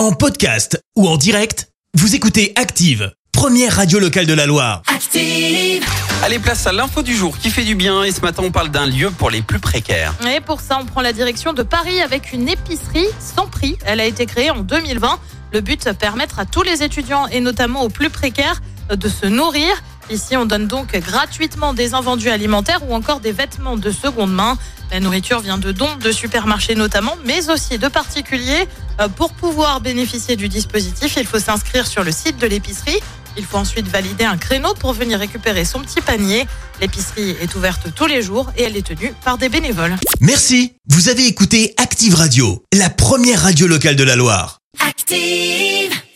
En podcast ou en direct, vous écoutez Active, première radio locale de la Loire. Active. Allez, place à l'info du jour qui fait du bien. Et ce matin, on parle d'un lieu pour les plus précaires. Et pour ça, on prend la direction de Paris avec une épicerie sans prix. Elle a été créée en 2020. Le but, permettre à tous les étudiants et notamment aux plus précaires de se nourrir. Ici, on donne donc gratuitement des invendus alimentaires ou encore des vêtements de seconde main. La nourriture vient de dons de supermarchés notamment, mais aussi de particuliers. Euh, Pour pouvoir bénéficier du dispositif, il faut s'inscrire sur le site de l'épicerie. Il faut ensuite valider un créneau pour venir récupérer son petit panier. L'épicerie est ouverte tous les jours et elle est tenue par des bénévoles. Merci, vous avez écouté Active Radio, la première radio locale de la Loire. Active.